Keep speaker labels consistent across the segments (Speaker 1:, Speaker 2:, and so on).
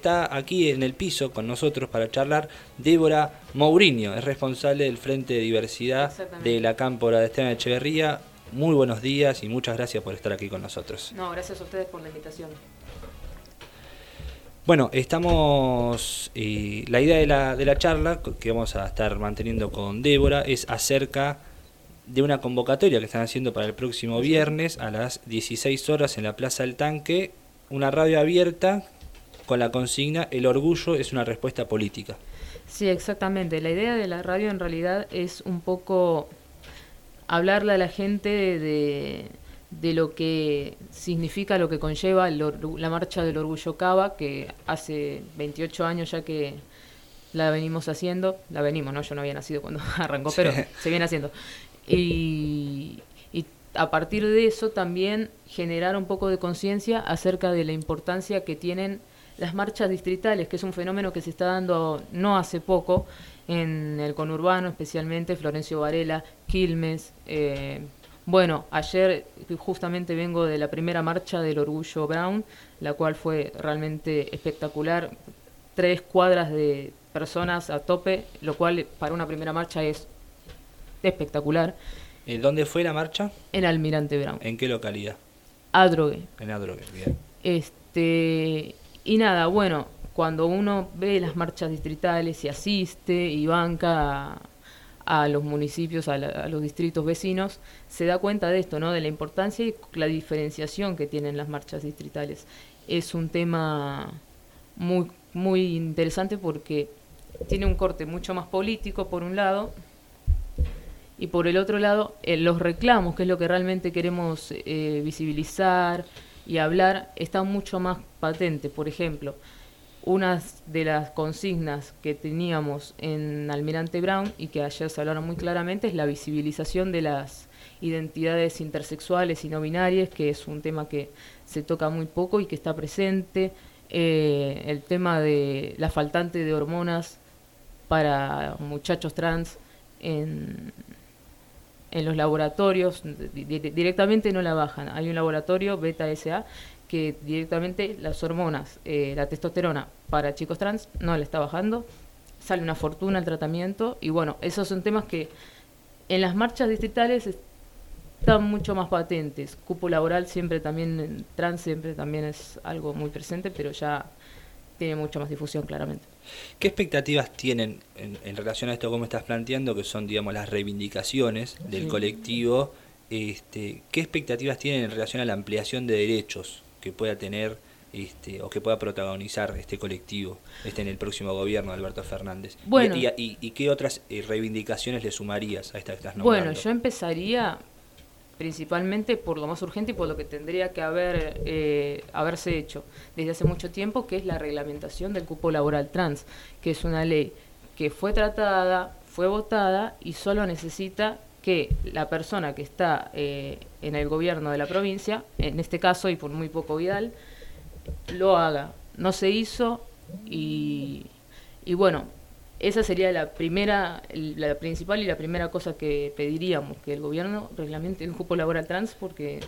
Speaker 1: Está aquí en el piso con nosotros para charlar Débora Mourinho, es responsable del Frente de Diversidad de la Cámpora de Esteban Echeverría. Muy buenos días y muchas gracias por estar aquí con nosotros.
Speaker 2: No, gracias a ustedes por la invitación.
Speaker 1: Bueno, estamos. Eh, la idea de la, de la charla que vamos a estar manteniendo con Débora es acerca de una convocatoria que están haciendo para el próximo viernes a las 16 horas en la Plaza del Tanque, una radio abierta con la consigna El orgullo es una respuesta política.
Speaker 2: Sí, exactamente. La idea de la radio en realidad es un poco hablarle a la gente de, lo que significa, lo que conlleva la marcha del orgullo Cava, que hace 28 años ya que la venimos haciendo, la venimos, ¿no? Yo no había nacido cuando arrancó, pero se viene haciendo. Y, y a partir de eso también generar un poco de conciencia acerca de la importancia que tienen las marchas distritales, que es un fenómeno que se está dando no hace poco en el conurbano, especialmente Florencio Varela, Quilmes. Eh, bueno, ayer justamente vengo de la primera marcha del Orgullo Brown, la cual fue realmente espectacular. Tres cuadras de personas a tope, lo cual para una primera marcha es espectacular.
Speaker 1: ¿Dónde fue la marcha?
Speaker 2: En Almirante Brown.
Speaker 1: ¿En qué localidad?
Speaker 2: Adrogué.
Speaker 1: En Adrogué, bien.
Speaker 2: Este, y nada, bueno, cuando uno ve las marchas distritales y asiste y banca a, los municipios, a, los distritos vecinos, se da cuenta de esto, ¿no? De la importancia y la diferenciación que tienen las marchas distritales. Es un tema muy, muy interesante porque tiene un corte mucho más político, por un lado, y por el otro lado, eh, los reclamos, que es lo que realmente queremos eh, visibilizar, y hablar está mucho más patente. Por ejemplo, una de las consignas que teníamos en Almirante Brown y que ayer se hablaron muy claramente es la visibilización de las identidades intersexuales y no binarias, que es un tema que se toca muy poco y que está presente. Eh, el tema de la faltante de hormonas para muchachos trans en, en los laboratorios, directamente no la bajan. Hay un laboratorio, Beta SA, que directamente las hormonas, eh, la testosterona para chicos trans no la está bajando, sale una fortuna el tratamiento y bueno, esos son temas que en las marchas distritales están mucho más patentes. Cupo laboral siempre también, trans siempre también es algo muy presente, pero ya tiene mucha más difusión claramente.
Speaker 1: ¿Qué expectativas tienen en, relación a esto, como estás planteando, que son, digamos, las reivindicaciones del colectivo? Este, ¿Qué expectativas tienen en relación a la ampliación de derechos que pueda tener este, o que pueda protagonizar este colectivo este, en el próximo gobierno de Alberto Fernández?
Speaker 2: Bueno,
Speaker 1: y, qué otras eh, reivindicaciones le sumarías a estas que estás
Speaker 2: Bueno, yo empezaría principalmente por lo más urgente y por lo que tendría que haber eh, haberse hecho desde hace mucho tiempo, que es la reglamentación del cupo laboral trans, que es una ley que fue tratada, fue votada y solo necesita que la persona que está eh, en el gobierno de la provincia, en este caso y por muy poco Vidal, lo haga. No se hizo y, y bueno, esa sería la primera, la principal y la primera cosa que pediríamos, que el gobierno reglamente el cupo laboral trans, porque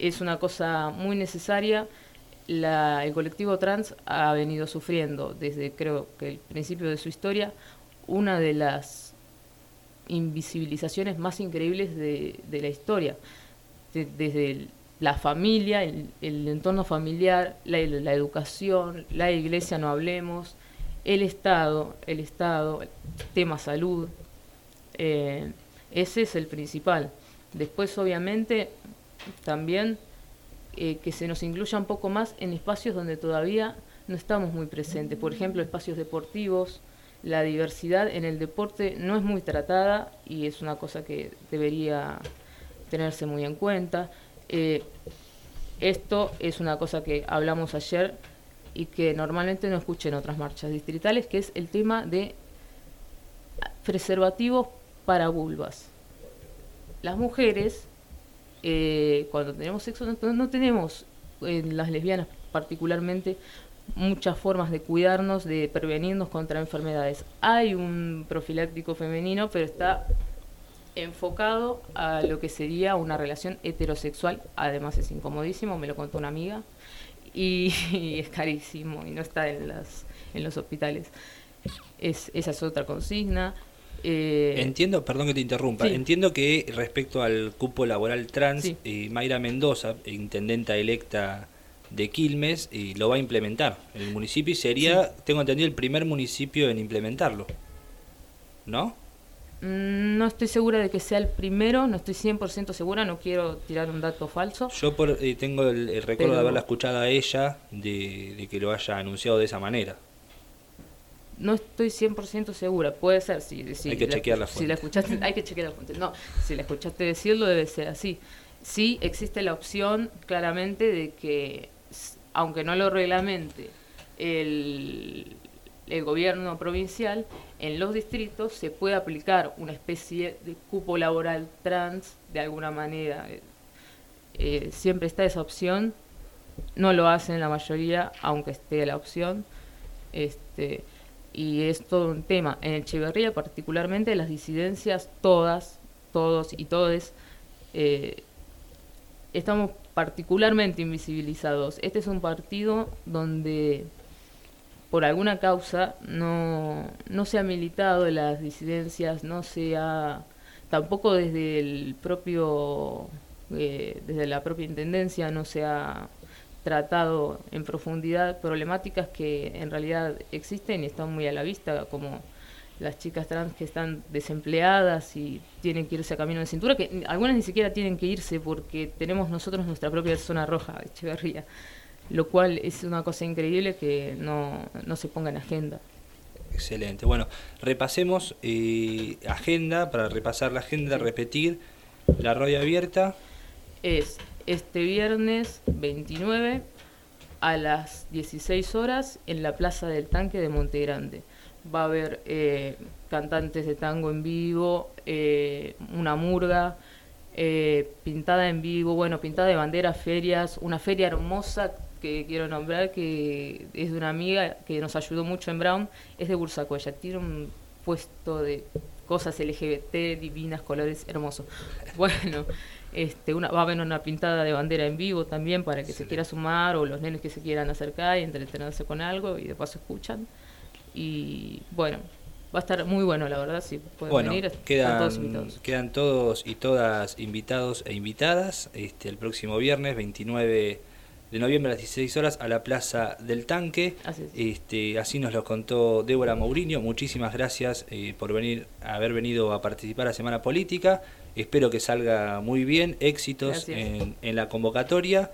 Speaker 2: es una cosa muy necesaria. La, el colectivo trans ha venido sufriendo desde creo que el principio de su historia una de las invisibilizaciones más increíbles de, la historia, desde la familia, el, entorno familiar, la educación, la iglesia, no hablemos, el Estado, el Estado, tema salud, eh, ese es el principal. Después, obviamente, también eh, que se nos incluya un poco más en espacios donde todavía no estamos muy presentes. Por ejemplo, espacios deportivos, la diversidad en el deporte no es muy tratada y es una cosa que debería tenerse muy en cuenta. Eh, esto es una cosa que hablamos ayer y que normalmente no escuchen otras marchas distritales, que es el tema de preservativos para vulvas. Las mujeres, eh, cuando tenemos sexo, no, tenemos, en las lesbianas particularmente, muchas formas de cuidarnos, de prevenirnos contra enfermedades. Hay un profiláctico femenino, pero está enfocado a lo que sería una relación heterosexual, además es incomodísimo, me lo contó una amiga, y, es carísimo y no está en, las, en los hospitales. Es, esa es otra consigna.
Speaker 1: Eh, entiendo, perdón que te interrumpa, entiendo que respecto al cupo laboral trans, eh, Mayra Mendoza, intendenta electa de Quilmes, y lo va a implementar en el municipio y sería, tengo entendido, el primer municipio en implementarlo. ¿No?
Speaker 2: Mm, no estoy segura de que sea el primero, no estoy 100% segura, no quiero tirar un dato falso.
Speaker 1: Yo por, eh, tengo el, recuerdo de haberla escuchado a ella de, que lo haya anunciado de esa manera.
Speaker 2: No estoy 100% segura, puede ser, sí.
Speaker 1: hay que chequear la
Speaker 2: fuente. Si la escuchaste, hay que chequear la fuente. No, si la escuchaste decirlo debe ser así. Sí existe la opción claramente de que, aunque no lo reglamente el, el gobierno provincial, en los distritos se puede aplicar una especie de cupo laboral trans de alguna manera. Eh, siempre está esa opción, no lo hacen la mayoría, aunque esté la opción. Este, y es todo un tema. En Echeverría, particularmente, las disidencias, todas, todos y todes, eh, estamos particularmente invisibilizados. Este es un partido donde por alguna causa no, no se ha militado en las disidencias, no se ha, tampoco desde el propio, eh, desde la propia intendencia no se ha tratado en profundidad problemáticas que en realidad existen y están muy a la vista, como las chicas trans que están desempleadas y tienen que irse a camino de cintura, que algunas ni siquiera tienen que irse porque tenemos nosotros nuestra propia zona roja Echeverría lo cual es una cosa increíble que no, se ponga en agenda.
Speaker 1: Excelente. Bueno, repasemos eh, agenda, para repasar la agenda, repetir la radio abierta.
Speaker 2: Es este viernes 29 a las 16 horas en la Plaza del Tanque de Monte Grande. Va a haber eh, cantantes de tango en vivo, eh, una murga, pintada en vivo, bueno, pintada de banderas, ferias, una feria hermosa que quiero nombrar, que es de una amiga que nos ayudó mucho en Brown, es de Bursacoya. Tiene un puesto de cosas LGBT, divinas, colores, hermosos. Bueno, este, una, va a haber una pintada de bandera en vivo también para que se quiera sumar o los nenes que se quieran acercar y entretenerse con algo y de paso escuchan. Y bueno, va a estar muy bueno, la verdad, si pueden venir.
Speaker 1: Quedan todos, quedan todos y todas invitados e invitadas este, el próximo viernes 29 de noviembre a las 16 horas a la Plaza del Tanque. Así, este, así nos lo contó Débora Mourinho. Muchísimas gracias eh, por venir, haber venido a participar a Semana Política. Espero que salga muy bien, éxitos en, en la convocatoria.